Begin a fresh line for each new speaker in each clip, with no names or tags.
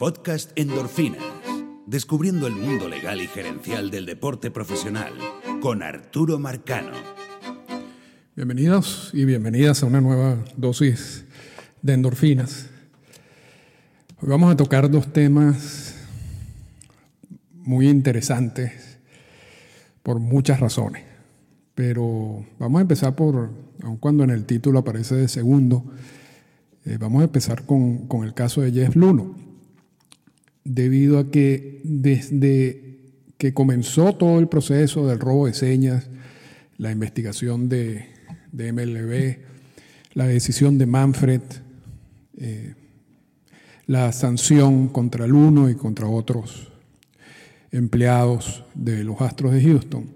Podcast Endorfinas. Descubriendo el mundo legal y gerencial del deporte profesional con Arturo Marcano.
Bienvenidos y bienvenidas a una nueva dosis de endorfinas. Hoy vamos a tocar dos temas muy interesantes por muchas razones. Pero vamos a empezar por, aun cuando en el título aparece de segundo, eh, vamos a empezar con, con, el caso de Jeff Luno. Debido a que desde que comenzó todo el proceso del robo de señas, la investigación de, MLB, la decisión de Manfred, eh, la sanción contra el uno y contra otros empleados de los Astros de Houston,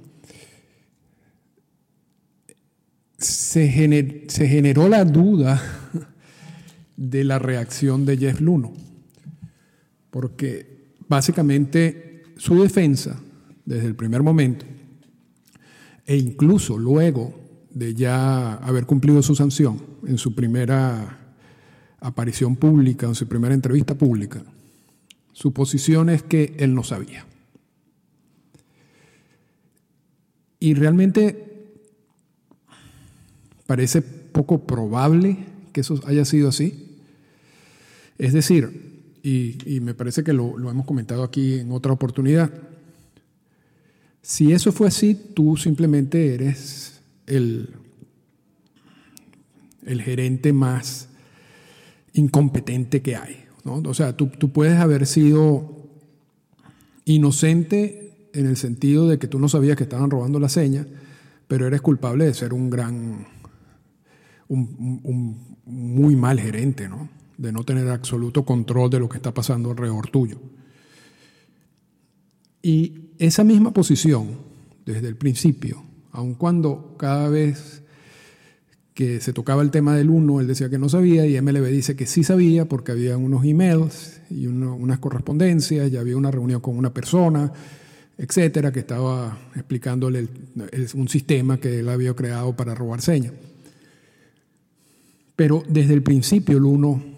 se, se generó la duda de la reacción de Jeff Luno, porque básicamente su defensa, desde el primer momento, e incluso luego de ya haber cumplido su sanción en su primera aparición pública, en su primera entrevista pública, su posición es que él no sabía. Y realmente parece poco probable que eso haya sido así. Es decir, y, me parece que lo, hemos comentado aquí en otra oportunidad, si eso fue así, tú simplemente eres el, el gerente más incompetente que hay. ¿no? O sea, tú, puedes haber sido inocente en el sentido de que tú no sabías que estaban robando la seña, pero eres culpable de ser un gran, un, muy mal gerente, ¿no? De no tener absoluto control de lo que está pasando alrededor tuyo. Y esa misma posición, desde el principio, aun cuando cada vez que se tocaba el tema del uno, él decía que no sabía y MLB dice que sí sabía porque había unos emails y unas correspondencias, ya había una reunión con una persona, etcétera, que estaba explicándole un sistema que él había creado para robar señas. Pero desde el principio el uno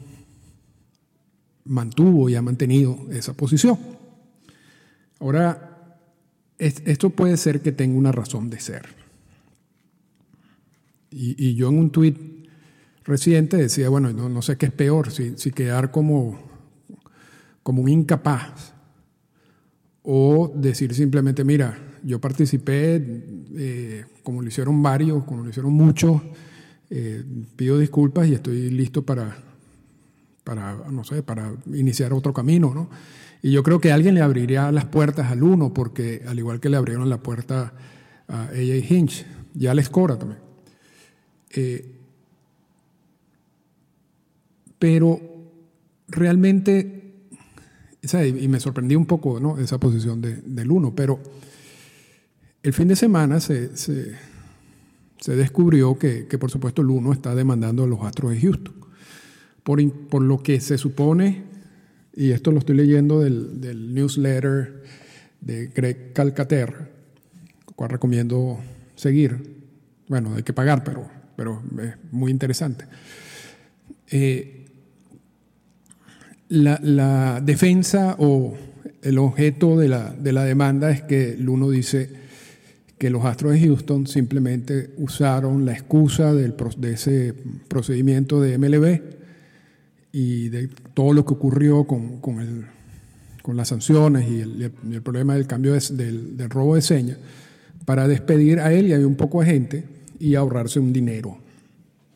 mantuvo y ha mantenido esa posición. Ahora, esto puede ser que tenga una razón de ser. Y, yo en un tuit reciente decía, bueno, no, sé qué es peor, si, si, quedar como, como un incapaz o decir simplemente, mira, yo participé eh, como lo hicieron varios, como lo hicieron muchos, eh, pido disculpas y estoy listo para, para, no sé, para iniciar otro camino, ¿no? Y yo creo que alguien le abriría las puertas al uno, porque al igual que le abrieron la puerta a AJ Hinch y a Alex Cora también. Eh, pero realmente, y me sorprendí un poco ¿no? esa posición de, del uno, pero el fin de semana se, se se descubrió que, por supuesto el uno está demandando a los Astros de Houston. Por, por lo que se supone, y esto lo estoy leyendo del, newsletter de Greg Calcater, cual recomiendo seguir. Bueno, hay que pagar, pero, pero es muy interesante. Eh, la, la, defensa o el objeto de la, de la demanda es que el uno dice que los Astros de Houston simplemente usaron la excusa del, de ese procedimiento de MLB y de todo lo que ocurrió con, con, el, con las sanciones y el, el, problema del cambio del, del, robo de señas para despedir a él y a un poco de gente y ahorrarse un dinero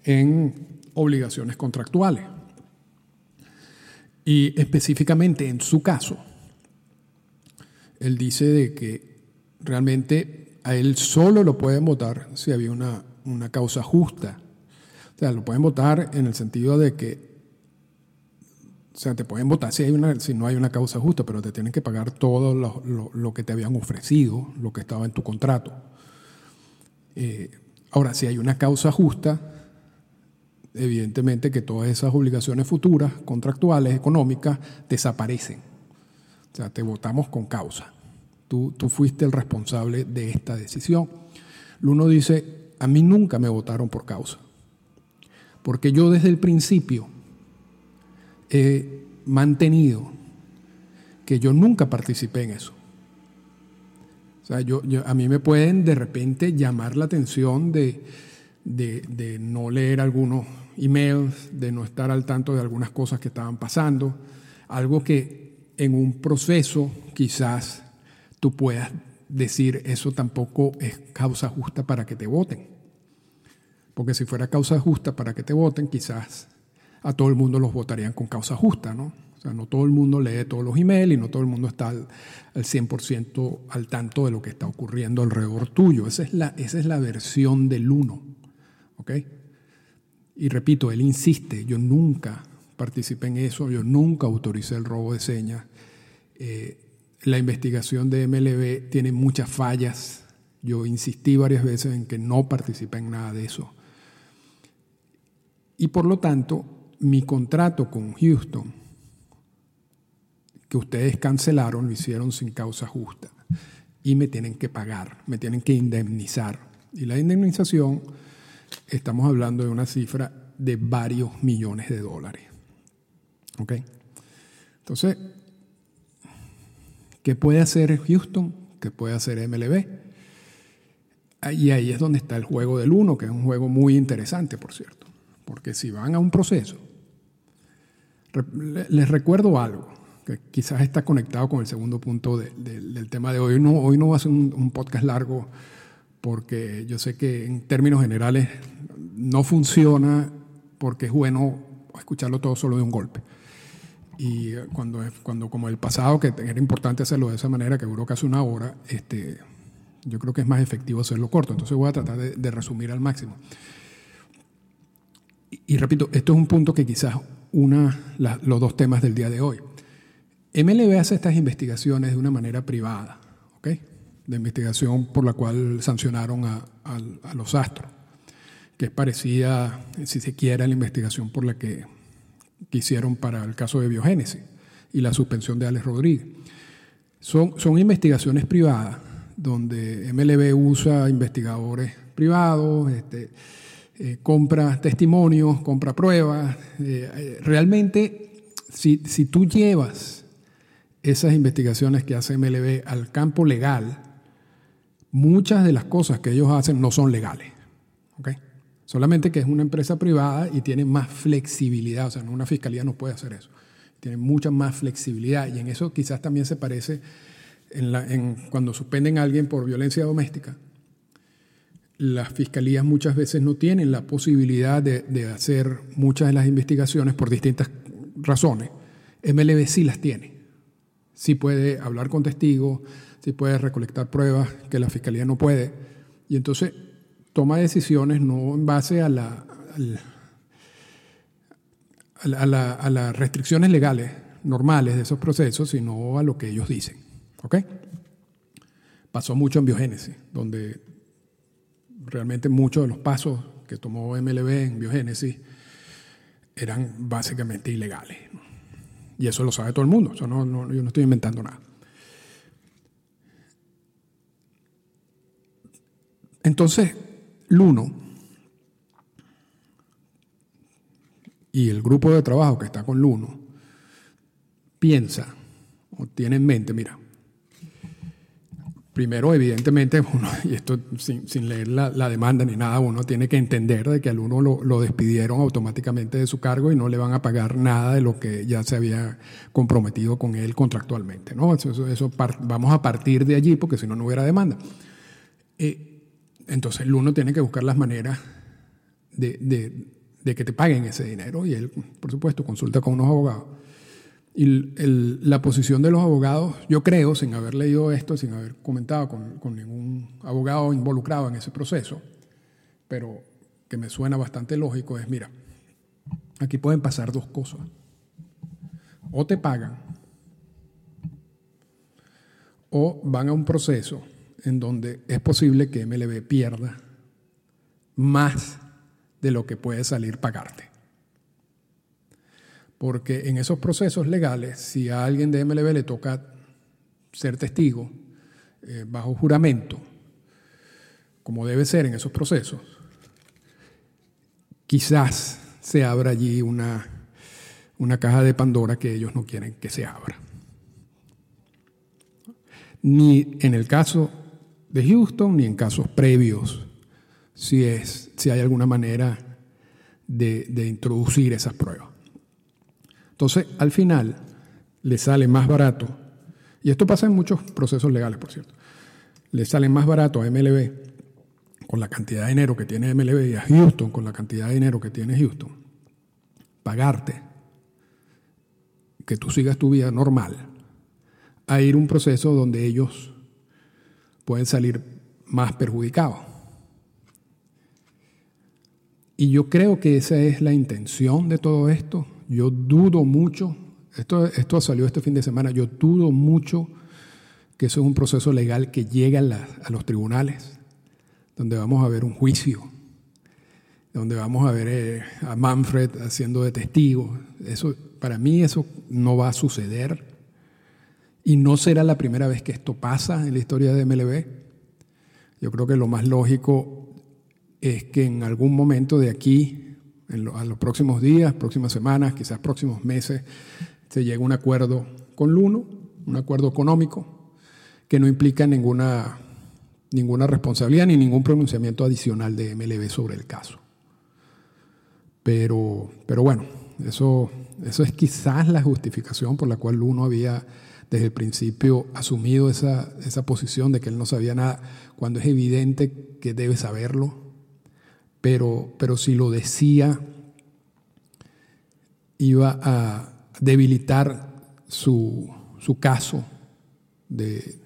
en obligaciones contractuales. Y específicamente en su caso, él dice de que realmente a él solo lo pueden votar si había una, una causa justa. O sea, lo pueden votar en el sentido de que, o sea, te pueden votar si, no hay una causa justa, pero te tienen que pagar todo lo, lo, que te habían ofrecido, lo que estaba en tu contrato. Eh, ahora, si hay una causa justa, evidentemente que todas esas obligaciones futuras, contractuales, económicas, desaparecen. O sea, te votamos con causa. Tú, fuiste el responsable de esta decisión. Luno dice, a mí nunca me votaron por causa, porque yo desde el principio he mantenido que yo nunca participé en eso. O sea, yo, a mí me pueden de repente llamar la atención de, de, no leer algunos emails, de no estar al tanto de algunas cosas que estaban pasando, algo que en un proceso quizás tú puedas decir eso tampoco es causa justa para que te voten. Porque si fuera causa justa para que te voten, quizás a todo el mundo los votarían con causa justa, ¿no? O sea, no todo el mundo lee todos los emails y no todo el mundo está al, 100% al tanto de lo que está ocurriendo alrededor tuyo. Esa es la, esa es la versión del uno, ¿ok? Y repito, él insiste, yo nunca participé en eso, yo nunca autoricé el robo de señas. Eh, la investigación de MLB tiene muchas fallas. Yo insistí varias veces en que no participé en nada de eso. Y por lo tanto, mi contrato con Houston, que ustedes cancelaron, lo hicieron sin causa justa. Y me tienen que pagar, me tienen que indemnizar. Y la indemnización, estamos hablando de una cifra de varios millones de dólares. ¿Ok? Entonces, ¿qué puede hacer Houston? ¿Qué puede hacer MLB? Y ahí es donde está el juego del uno, que es un juego muy interesante, por cierto. Porque si van a un proceso, les recuerdo algo, que quizás está conectado con el segundo punto del tema de hoy. No, hoy no va a ser un, podcast largo, porque yo sé que en términos generales no funciona porque es bueno escucharlo todo solo de un golpe. Y cuando, cuando como el pasado, que era importante hacerlo de esa manera, que duró casi una hora, este, yo creo que es más efectivo hacerlo corto. Entonces voy a tratar de resumir al máximo. Y, repito, esto es un punto que quizás una los dos temas del día de hoy. MLB hace estas investigaciones de una manera privada, ¿ok? De investigación por la cual sancionaron a, los astros, que es parecida, si se quiere, a la investigación por la que, hicieron para el caso de biogénesis y la suspensión de Alex Rodríguez. Son, son investigaciones privadas donde MLB usa investigadores privados, este, eh, compra testimonios, compra pruebas. Eh, eh, realmente, si, tú llevas esas investigaciones que hace MLB al campo legal, muchas de las cosas que ellos hacen no son legales. Solamente que es una empresa privada y tiene más flexibilidad, o sea, una fiscalía no puede hacer eso. Tiene mucha más flexibilidad y en eso quizás también se parece en cuando suspenden a alguien por violencia doméstica las fiscalías muchas veces no tienen la posibilidad de, hacer muchas de las investigaciones por distintas razones. MLB sí las tiene. Sí puede hablar con testigos, sí puede recolectar pruebas que la fiscalía no puede. Y entonces toma decisiones no en base a, la, a, las restricciones legales normales de esos procesos, sino a lo que ellos dicen. ¿Ok? Pasó mucho en biogénesis, donde realmente muchos de los pasos que tomó MLB en biogénesis eran básicamente ilegales. Y eso lo sabe todo el mundo, yo no estoy inventando nada. Entonces, Luno y el grupo de trabajo que está con Luno piensa o tiene en mente, mira, Primero, evidentemente, uno, y esto sin, leer la, demanda ni nada, uno tiene que entender de que al uno lo, despidieron automáticamente de su cargo y no le van a pagar nada de lo que ya se había comprometido con él contractualmente. ¿no? Eso, eso, vamos a partir de allí porque si no, no hubiera demanda. Eh, entonces, el uno tiene que buscar las maneras de, de que te paguen ese dinero y él, por supuesto, consulta con unos abogados. Y la posición de los abogados, yo creo, sin haber leído esto, sin haber comentado con, ningún abogado involucrado en ese proceso, pero que me suena bastante lógico, es, mira, aquí pueden pasar dos cosas. O te pagan, o van a un proceso en donde es posible que MLB pierda más de lo que puede salir pagarte. Porque en esos procesos legales, si a alguien de MLB le toca ser testigo eh, bajo juramento, como debe ser en esos procesos, quizás se abra allí una, una caja de Pandora que ellos no quieren que se abra. ni en el caso de Houston ni en casos previos, si, es, si hay alguna manera de, de introducir esas pruebas. Entonces, al final, le sale más barato, y esto pasa en muchos procesos legales, por cierto, le sale más barato a MLB con la cantidad de dinero que tiene MLB y a Houston con la cantidad de dinero que tiene Houston, pagarte que tú sigas tu vida normal, a ir un proceso donde ellos pueden salir más perjudicados. Y yo creo que esa es la intención de todo esto. Yo dudo mucho, esto, esto salió este fin de semana, yo dudo mucho que eso es un proceso legal que llega a, los tribunales, donde vamos a ver un juicio, donde vamos a ver eh, a Manfred haciendo de testigo. Eso, para mí eso no va a suceder y no será la primera vez que esto pasa en la historia de MLB. Yo creo que lo más lógico es que en algún momento de aquí, en a los próximos días, próximas semanas, quizás próximos meses, se llegue a un acuerdo con Luno, un acuerdo económico que no implica ninguna, ninguna responsabilidad ni ningún pronunciamiento adicional de MLB sobre el caso. Pero, pero bueno, eso, eso es quizás la justificación por la cual uno había desde el principio asumido esa, esa posición de que él no sabía nada, cuando es evidente que debe saberlo, pero, pero si lo decía, iba a debilitar su, su caso de,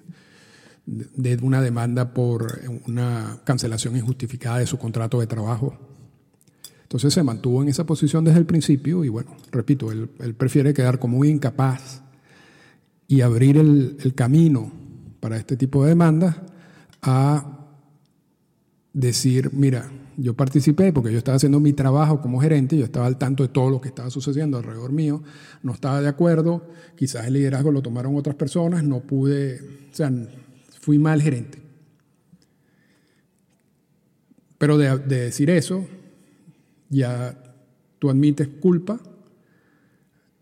de una demanda por una cancelación injustificada de su contrato de trabajo. Entonces se mantuvo en esa posición desde el principio y bueno, repito, él, prefiere quedar como muy incapaz y abrir el, camino para este tipo de demandas a decir, mira, yo participé porque yo estaba haciendo mi trabajo como gerente, yo estaba al tanto de todo lo que estaba sucediendo alrededor mío, no estaba de acuerdo, quizás el liderazgo lo tomaron otras personas, no pude, o sea, fui mal gerente. Pero de decir eso, ya tú admites culpa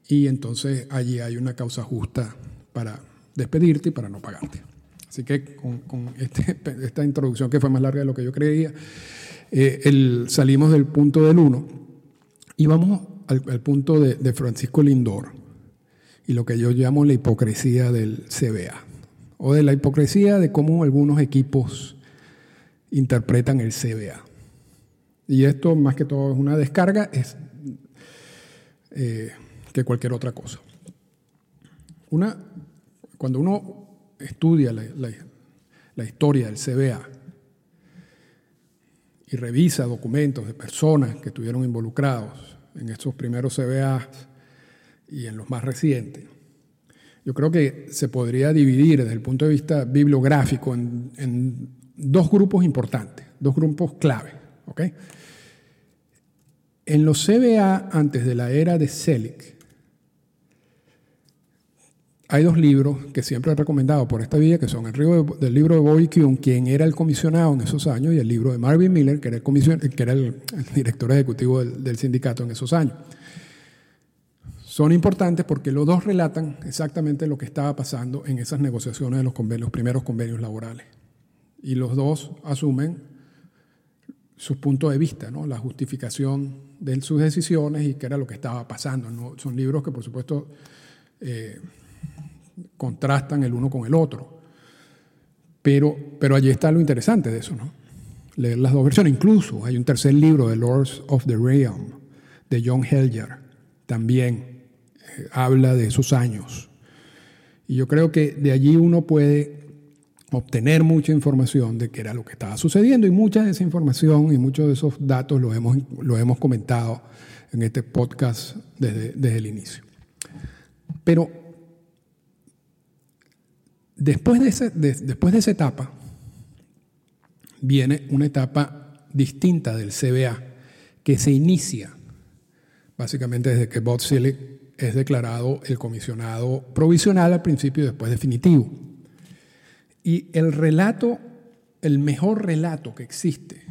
y entonces allí hay una causa justa para despedirte y para no pagarte. Así que con, este, esta introducción que fue más larga de lo que yo creía, eh, salimos del punto del 1 y vamos al, punto de, Francisco Lindor y lo que yo llamo la hipocresía del CBA o de la hipocresía de cómo algunos equipos interpretan el CBA. Y esto, más que todo, es una descarga, es eh, que cualquier otra cosa. Una, cuando uno estudia la, historia del CBA y revisa documentos de personas que estuvieron involucrados en estos primeros CBA y en los más recientes, yo creo que se podría dividir desde el punto de vista bibliográfico en, dos grupos importantes, dos grupos clave. En los CBA antes de la era de Selig, hay dos libros que siempre he recomendado por esta vía, que son el libro del libro de Bobby Kuhn, quien era el comisionado en esos años, y el libro de Marvin Miller, que era el, director ejecutivo del, sindicato en esos años. Son importantes porque los dos relatan exactamente lo que estaba pasando en esas negociaciones de los, primeros convenios laborales. Y los dos asumen sus puntos de vista, ¿no? la justificación de sus decisiones y qué era lo que estaba pasando. Son libros que, por supuesto, eh, contrastan el uno con el otro. Pero, pero allí está lo interesante de eso, ¿no? leer las dos versiones. Incluso hay un tercer libro, The Lords of the Realm, de John Helger, también eh, habla de esos años. Y yo creo que de allí uno puede obtener mucha información de qué era lo que estaba sucediendo y mucha de esa información y muchos de esos datos los hemos, lo hemos comentado en este podcast desde, el inicio. Pero después de, después de esa etapa viene una etapa distinta del CBA que se inicia básicamente desde que Bob es declarado el comisionado provisional al principio y después definitivo. Y el relato, el mejor relato que existe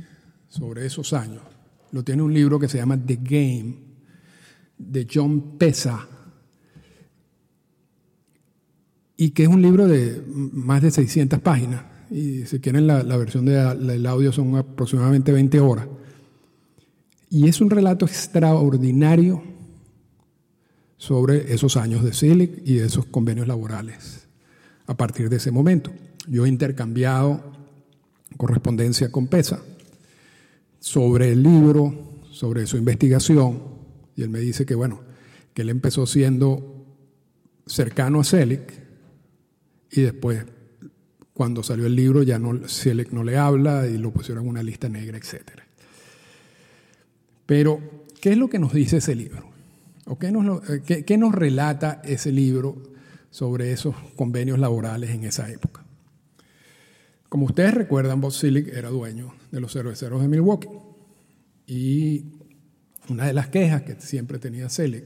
sobre esos años, lo tiene un libro que se llama The Game, de John Pesa. Y que es un libro de más de 600 páginas. Y si quieren la, versión del audio son aproximadamente 20 horas. Y es un relato extraordinario sobre esos años de SILIC y de esos convenios laborales a partir de ese momento. Yo he intercambiado correspondencia con PESA sobre el libro, sobre su investigación, y él me dice que, bueno, que él empezó siendo cercano a Selig y después, cuando salió el libro, ya no, Selig no le habla y lo pusieron en una lista negra, etc. Pero, ¿qué es lo que nos dice ese libro? ¿O qué nos, eh, qué, nos relata ese libro sobre esos convenios laborales en esa época? Como ustedes recuerdan, Bob Silic era dueño de los cerveceros de Milwaukee. Y una de las quejas que siempre tenía Selig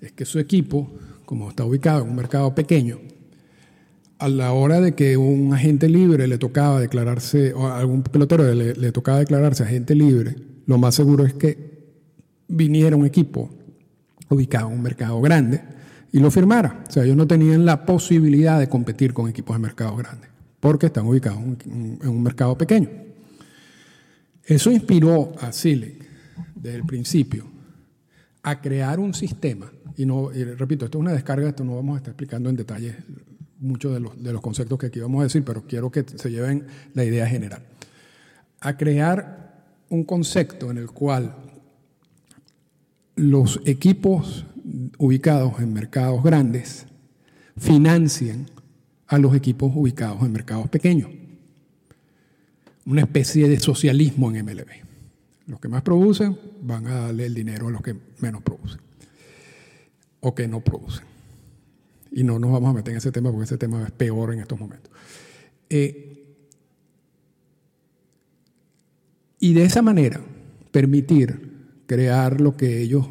es que su equipo, como está ubicado en un mercado pequeño, a la hora de que un agente libre le tocaba declararse, o algún pelotero le, le tocaba declararse agente libre, lo más seguro es que viniera un equipo ubicado en un mercado grande y lo firmara. O sea, ellos no tenían la posibilidad de competir con equipos de mercado grandes porque están ubicados en un mercado pequeño. Eso inspiró a Silic desde el principio a crear un sistema, y, no, repito, esto es una descarga, esto no vamos a estar explicando en detalle muchos de los, de los conceptos que aquí vamos a decir, pero quiero que se lleven la idea general. A crear un concepto en el cual los equipos ubicados en mercados grandes financian a los equipos ubicados en mercados pequeños. Una especie de socialismo en MLB. Los que más producen van a darle el dinero a los que menos producen o que no producen. Y no nos vamos a meter en ese tema porque ese tema es peor en estos momentos. Eh, y de esa manera permitir crear lo que ellos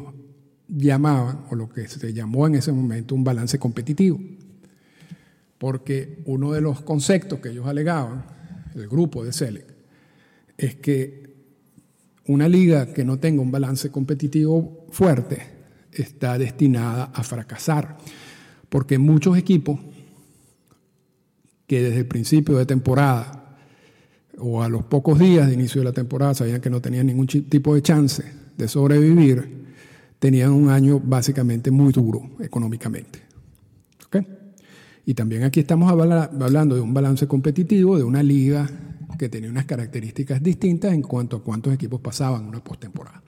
llamaban, o lo que se llamó en ese momento, un balance competitivo. Porque uno de los conceptos que ellos alegaban, el grupo de SELEC, es que una liga que no tenga un balance competitivo fuerte está destinada a fracasar. Porque muchos equipos que desde el principio de temporada o a los pocos días de inicio de la temporada sabían que no tenían ningún tipo de chance de sobrevivir, tenían un año básicamente muy duro económicamente. Y también aquí estamos hablando de un balance competitivo, de una liga que tenía unas características distintas en cuanto a cuántos equipos pasaban una postemporada.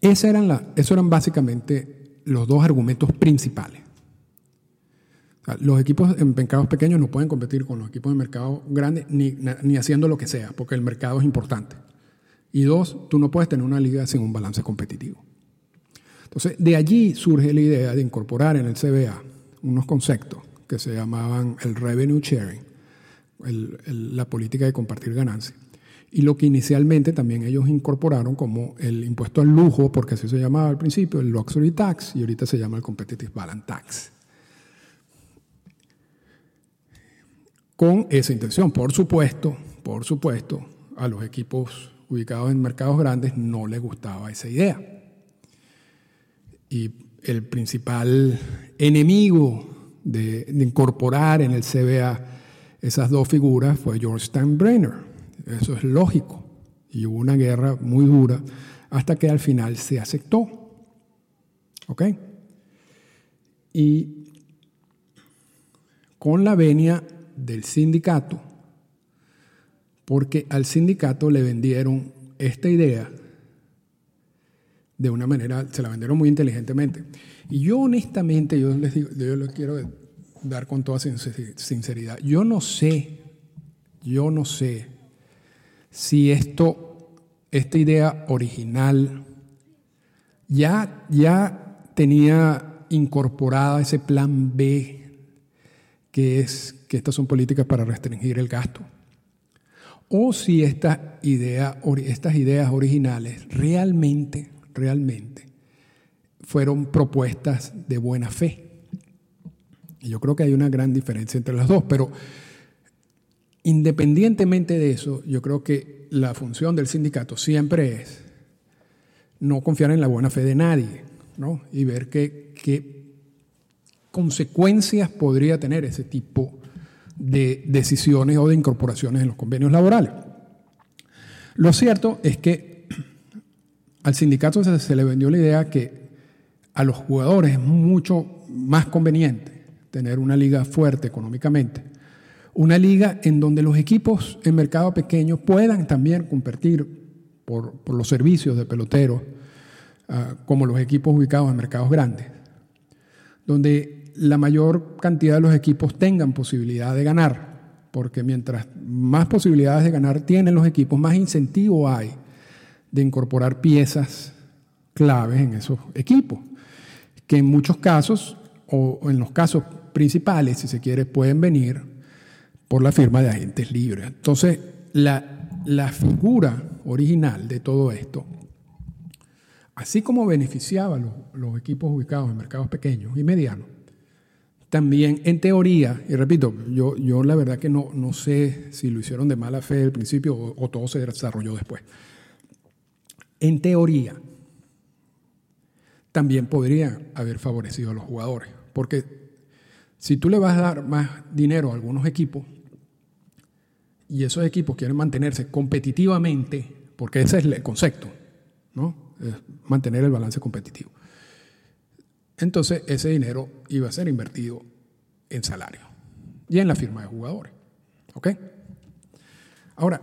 Esos eran, esos eran básicamente los dos argumentos principales. los equipos en mercados pequeños no pueden competir con los equipos de mercado grandes ni, ni haciendo lo que sea, porque el mercado es importante. Y dos, tú no puedes tener una liga sin un balance competitivo. Entonces, de allí surge la idea de incorporar en el CBA unos conceptos que se llamaban el revenue sharing, la política de compartir ganancias. Y lo que inicialmente también ellos incorporaron como el impuesto al lujo, porque así se llamaba al principio, el luxury tax, y ahorita se llama el competitive balance tax. Con esa intención, por supuesto, por supuesto, a los equipos ubicados en mercados grandes no les gustaba esa idea. Y el principal enemigo de, incorporar en el CBA esas dos figuras fue George Steinbrenner. Eso es lógico. Y hubo una guerra muy dura hasta que al final se aceptó. ¿Ok? Y con la venia del sindicato, porque al sindicato le vendieron esta idea de una manera, se la vendieron muy inteligentemente. Y yo honestamente, yo les digo, yo les quiero dar con toda sinceridad, yo no sé, yo no sé si esto, esta idea original ya, ya tenía incorporada ese plan B, que es que estas son políticas para restringir el gasto o si estas ideas originales realmente, realmente fueron propuestas de buena fe. Y yo creo que hay una gran diferencia entre las dos, pero independientemente de eso, yo creo que la función del sindicato siempre es no confiar en la buena fe de nadie, ¿no? Y ver que consecuencias podría tener ese tipo de decisiones o de incorporaciones en los convenios laborales. Lo cierto es que al sindicato se, le vendió la idea que a los jugadores es mucho más conveniente tener una liga fuerte económicamente, una liga en donde los equipos en mercado pequeño puedan también competir por, los servicios de peloteros, ah, como los equipos ubicados en mercados grandes, donde la mayor cantidad de los equipos tengan posibilidad de ganar, porque mientras más posibilidades de ganar tienen los equipos, más incentivo hay de incorporar piezas claves en esos equipos, que en muchos casos, o en los casos principales, si se quiere, pueden venir por la firma de agentes libres. Entonces, la, la figura original de todo esto, así como beneficiaba los, los equipos ubicados en mercados pequeños y medianos, también en teoría, y repito, yo, yo la verdad que no, no sé si lo hicieron de mala fe al principio o todo se desarrolló después. En teoría, también podría haber favorecido a los jugadores, porque si tú le vas a dar más dinero a algunos equipos y esos equipos quieren mantenerse competitivamente, porque ese es el concepto, ¿no? Es mantener el balance competitivo. Entonces ese dinero iba a ser invertido en salario y en la firma de jugadores. ¿Ok? Ahora,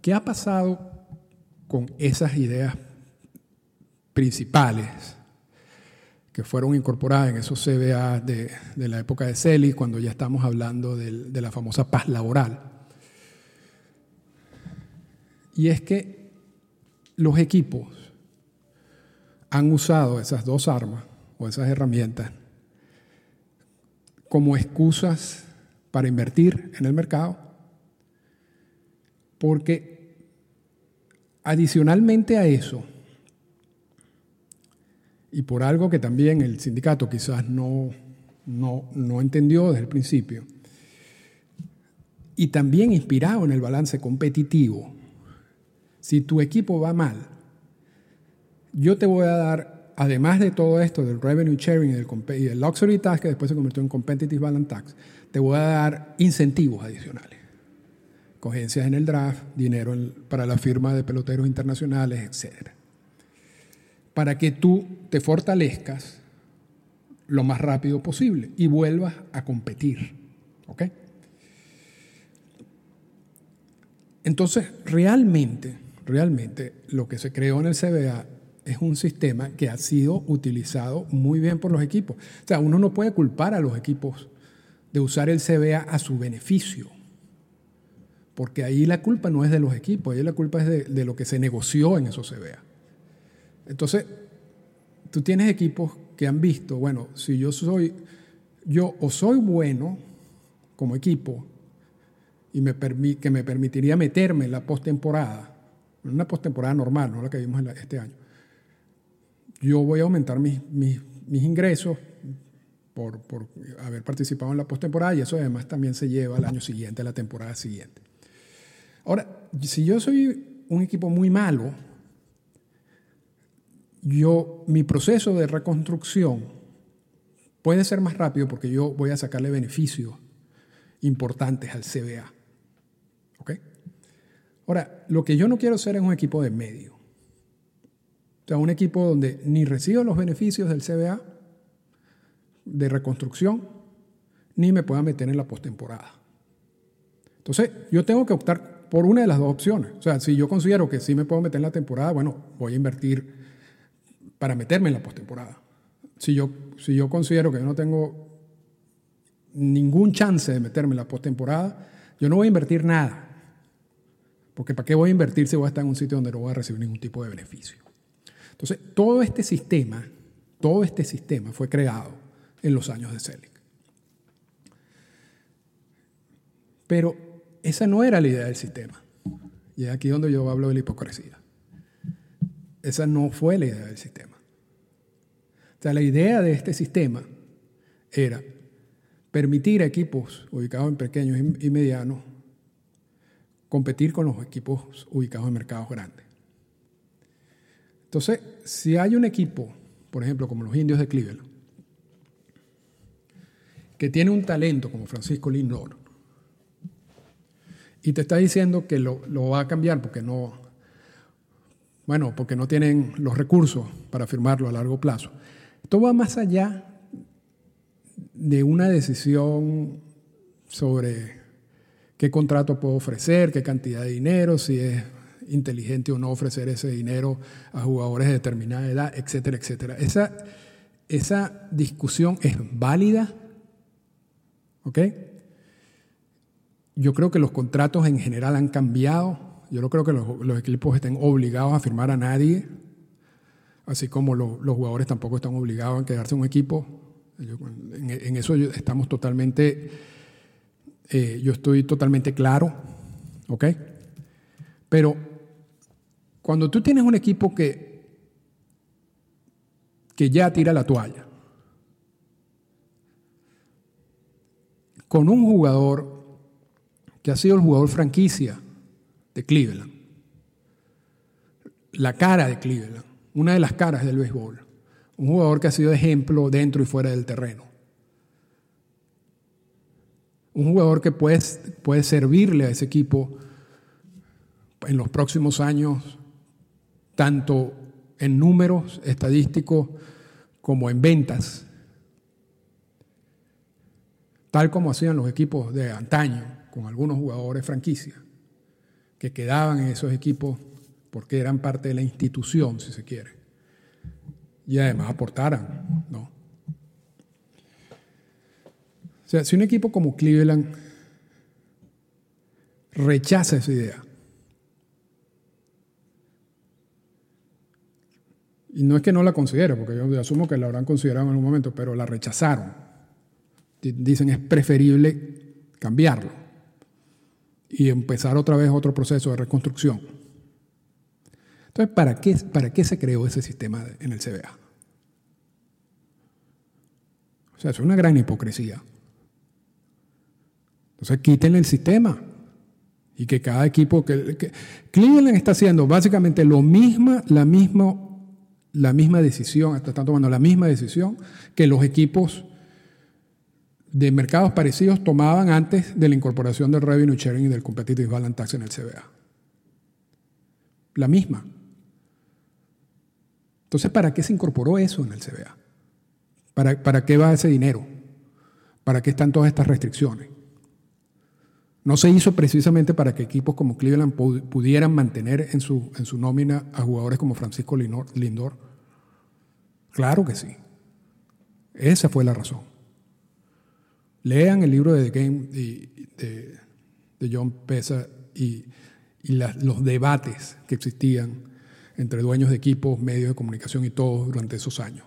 ¿qué ha pasado con esas ideas principales que fueron incorporadas en esos CBA de, la época de Celis, cuando ya estamos hablando de la famosa paz laboral? Y es que los equipos han usado esas dos armas o esas herramientas como excusas para invertir en el mercado, porque adicionalmente a eso, y por algo que también el sindicato quizás no, no, no entendió desde el principio, y también inspirado en el balance competitivo, si tu equipo va mal, yo te voy a dar además de todo esto, del revenue sharing y del, luxury tax, que después se convirtió en competitive balance tax, te voy a dar incentivos adicionales. Cogencias en el draft, dinero para la firma de peloteros internacionales, etc. Para que tú te fortalezcas lo más rápido posible y vuelvas a competir. ¿Ok? Entonces, realmente, realmente lo que se creó en el CBA es un sistema que ha sido utilizado muy bien por los equipos. O sea, uno no puede culpar a los equipos de usar el CBA a su beneficio, porque ahí la culpa no es de los equipos, ahí la culpa es de, lo que se negoció en esos CBA. Entonces, tú tienes equipos que han visto, bueno, si yo soy, yo o soy bueno como equipo y que me permitiría meterme en la postemporada, una postemporada normal, no la que vimos este año, yo voy a aumentar mis, mis, ingresos por, por, haber participado en la postemporada y eso además también se lleva al año siguiente, a la temporada siguiente. Ahora, si yo soy un equipo muy malo, yo, mi proceso de reconstrucción puede ser más rápido porque yo voy a sacarle beneficios importantes al CBA. Ahora, lo que yo no quiero ser es un equipo de medio. O sea, un equipo donde ni recibo los beneficios del CBA de reconstrucción, ni me pueda meter en la postemporada. Entonces, yo tengo que optar por una de las dos opciones. O sea, si yo considero que sí me puedo meter en la temporada, bueno, voy a invertir para meterme en la postemporada. Si yo, si yo considero que yo no tengo ningún chance de meterme en la postemporada, yo no voy a invertir nada. Porque ¿para qué voy a invertir si voy a estar en un sitio donde no voy a recibir ningún tipo de beneficio? Entonces, todo este sistema, todo este sistema fue creado en los años de Selig. Pero esa no era la idea del sistema. Y es aquí donde yo hablo de la hipocresía. Esa no fue la idea del sistema. O sea, la idea de este sistema era permitir a equipos ubicados en pequeños y medianos competir con los equipos ubicados en mercados grandes. Entonces, si hay un equipo, por ejemplo, como los indios de Cleveland, que tiene un talento como Francisco Lindor y te está diciendo que lo, lo va a cambiar porque no, bueno, porque no tienen los recursos para firmarlo a largo plazo. Esto va más allá de una decisión sobre qué contrato puedo ofrecer, qué cantidad de dinero, si es inteligente o no ofrecer ese dinero a jugadores de determinada edad, etcétera, etcétera. Esa, esa discusión es válida, ¿ok? Yo creo que los contratos en general han cambiado. Yo no creo que los, equipos estén obligados a firmar a nadie, así como los jugadores tampoco están obligados a quedarse en un equipo. En, eso estamos totalmente, eh, yo estoy totalmente claro, ¿ok? Pero cuando tú tienes un equipo que, que ya tira la toalla, con un jugador que ha sido el jugador franquicia de Cleveland, la cara de Cleveland, una de las caras del béisbol, un jugador que ha sido ejemplo dentro y fuera del terreno, un jugador que puede, puede servirle a ese equipo en los próximos años tanto en números estadísticos como en ventas, tal como hacían los equipos de antaño con algunos jugadores franquicia, que quedaban en esos equipos porque eran parte de la institución, si se quiere, y además aportaran, ¿no? O sea, si un equipo como Cleveland rechaza esa idea, Y no es que no la considere, porque yo asumo que la habrán considerado en algún momento, pero la rechazaron. Dicen es preferible cambiarlo y empezar otra vez otro proceso de reconstrucción. Entonces, ¿para qué, para qué se creó ese sistema en el CBA? O sea, es una gran hipocresía. Entonces, quítenle el sistema y que cada equipo que, Cleveland está haciendo básicamente lo mismo, la misma la misma decisión, están tomando la misma decisión que los equipos de mercados parecidos tomaban antes de la incorporación del revenue sharing y del competitive balance tax en el CBA. La misma. Entonces, ¿para qué se incorporó eso en el CBA? ¿Para, para qué va ese dinero? ¿Para qué están todas estas restricciones? No se hizo precisamente para que equipos como Cleveland pudieran mantener en su, en su nómina a jugadores como Francisco Lindor. Claro que sí. Esa fue la razón. Lean el libro de The Game de, John Pesa y, los debates que existían entre dueños de equipos, medios de comunicación y todos durante esos años.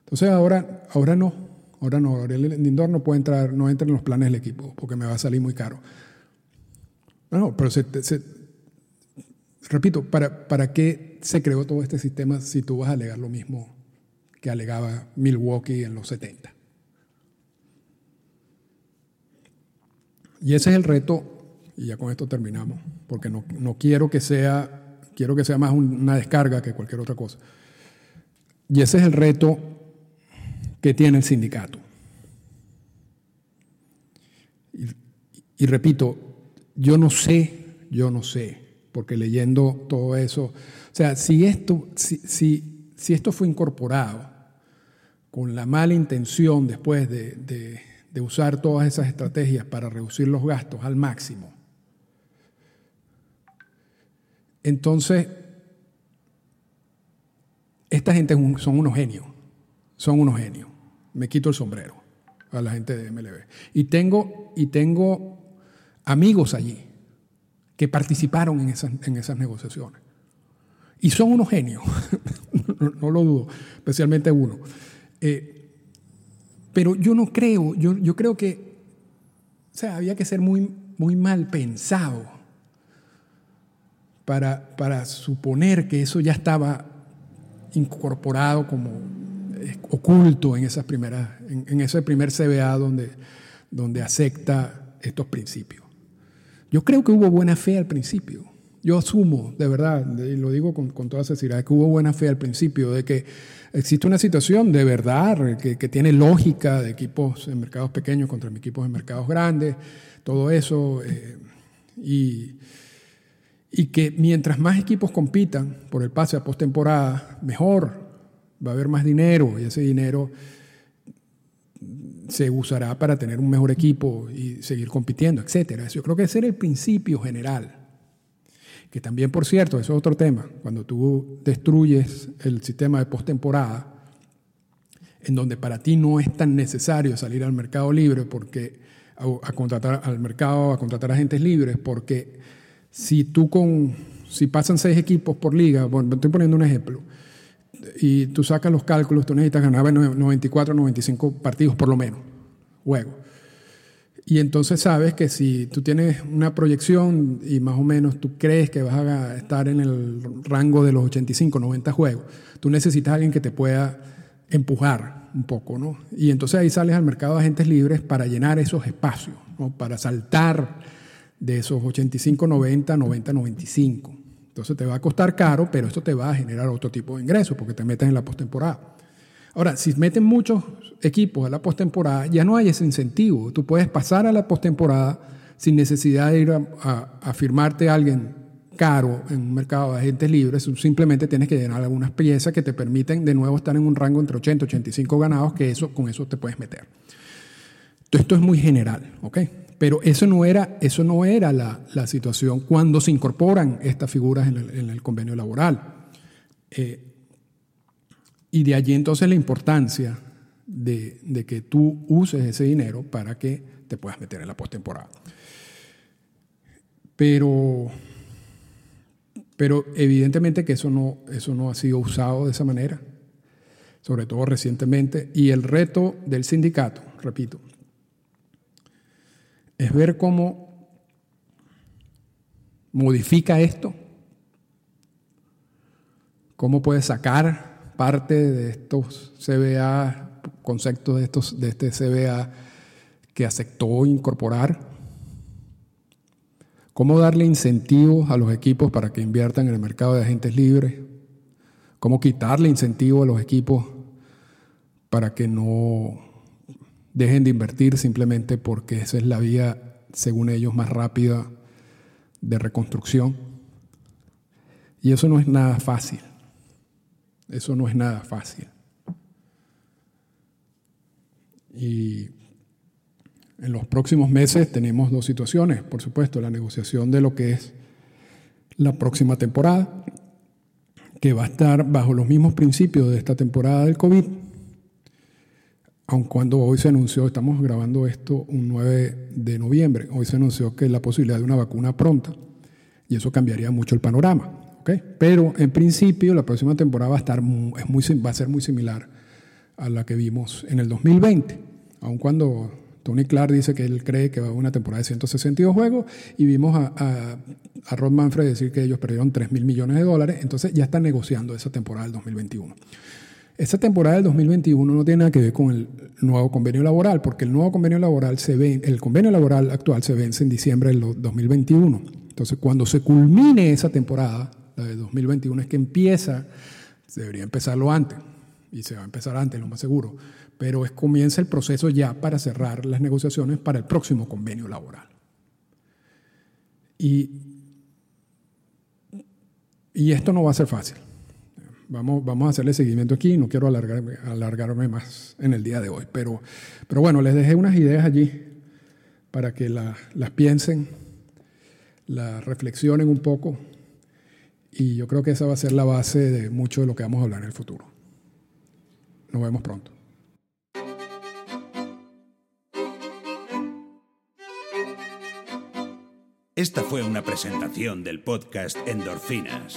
Entonces ahora, ahora no. Ahora no, ahora el Lindor no puede entrar, no entra en los planes del equipo porque me va a salir muy caro. No, pero repito, ¿para, ¿para qué se creó todo este sistema si tú vas a alegar lo mismo que alegaba Milwaukee en los 70? Y ese es el reto, y ya con esto terminamos, porque no, no quiero que sea, quiero que sea más una descarga que cualquier otra cosa. Y ese es el reto que tiene el sindicato. Y, repito, yo no sé, yo no sé, porque leyendo todo eso, o sea, si esto, si, si, esto fue incorporado con la mala intención después de, de usar todas esas estrategias para reducir los gastos al máximo, entonces, esta gente son unos genios, son unos genios me quito el sombrero a la gente de MLB. Y tengo, y tengo amigos allí que participaron en esas, en esas negociaciones. Y son unos genios, no, lo dudo, especialmente uno. Eh, pero yo no creo, yo, yo creo que, o sea, había que ser muy, muy mal pensado para, para suponer que eso ya estaba incorporado como oculto en, esas primeras, en, ese primer CBA donde, donde acepta estos principios. Yo creo que hubo buena fe al principio yo asumo, de verdad, y lo digo con, toda sinceridad, que hubo buena fe al principio, de que existe una situación de verdad que, tiene lógica de equipos en mercados pequeños contra equipos en mercados grandes, todo eso, eh, y, y que mientras más equipos compitan por el pase a postemporada, mejor, va a haber más dinero, y ese dinero se usará para tener un mejor equipo y seguir compitiendo, etcétera. Yo creo que ese era el principio general. Que también, por cierto, eso es otro tema. Cuando tú destruyes el sistema de postemporada, en donde para ti no es tan necesario salir al mercado libre porque a, contratar al mercado, a contratar agentes libres, porque si tú con si pasan seis equipos por liga, bueno, estoy poniendo un ejemplo, y tú sacas los cálculos, tú necesitas ganar 94, 95 partidos por lo menos, juego. Y entonces sabes que si tú tienes una proyección y más o menos tú crees que vas a estar en el rango de los 85, 90 juegos, tú necesitas alguien que te pueda empujar un poco, ¿no? Y entonces ahí sales al mercado de agentes libres para llenar esos espacios, ¿no? Para saltar de esos 85, 90, 90, 95. Entonces te va a costar caro, pero esto te va a generar otro tipo de ingresos porque te metes en la postemporada. Ahora, si meten muchos equipos a la postemporada, ya no hay ese incentivo. Tú puedes pasar a la postemporada sin necesidad de ir a, firmarte a alguien caro en un mercado de agentes libres, simplemente tienes que llenar algunas piezas que te permiten de nuevo estar en un rango entre 80 y 85 ganados, que eso, con eso te puedes meter. Esto es muy general, ¿ok? Pero eso no era, eso no era la, situación cuando se incorporan estas figuras en el, convenio laboral. Eh, y de allí entonces la importancia de, que tú uses ese dinero para que te puedas meter en la postemporada. Pero, pero evidentemente que eso no, eso no ha sido usado de esa manera, sobre todo recientemente. Y el reto del sindicato, repito, es ver cómo modifica esto, cómo puede sacar parte de estos CBA, conceptos de, estos, de este CBA que aceptó incorporar? ¿Cómo darle incentivos a los equipos para que inviertan en el mercado de agentes libres? ¿Cómo quitarle incentivos a los equipos para que no dejen de invertir simplemente porque esa es la vía, según ellos, más rápida de reconstrucción? Y eso no es nada fácil. Eso no es nada fácil. Y en los próximos meses tenemos dos situaciones. Por supuesto, la negociación de lo que es la próxima temporada, que va a estar bajo los mismos principios de esta temporada del COVID, aun cuando hoy se anunció, estamos grabando esto un 9 de noviembre, hoy se anunció que la posibilidad de una vacuna pronta, y eso cambiaría mucho el panorama. Pero en principio la próxima temporada va a, estar es muy, va a ser muy similar a la que vimos en el 2020, aun cuando Tony Clark dice que él cree que va a haber una temporada de 162 juegos y vimos a, a, a Rod Manfred decir que ellos perdieron 3 mil millones de dólares, entonces ya están negociando esa temporada del 2021. Esa temporada del 2021 no tiene nada que ver con el nuevo convenio laboral, porque el nuevo convenio laboral se ve, el convenio laboral actual se vence en diciembre del 2021. Entonces, cuando se culmine esa temporada, la de 2021 es que empieza, debería empezarlo antes, y se va a empezar antes, lo más seguro, pero es, comienza el proceso ya para cerrar las negociaciones para el próximo convenio laboral. Y, y esto no va a ser fácil. Vamos, vamos a hacerle seguimiento aquí, no quiero alargarme, alargarme más en el día de hoy, pero, pero bueno, les dejé unas ideas allí para que las piensen, las reflexionen un poco y yo creo que esa va a ser la base de mucho de lo que vamos a hablar en el futuro. Nos vemos pronto.
Esta fue una presentación del podcast Endorfinas.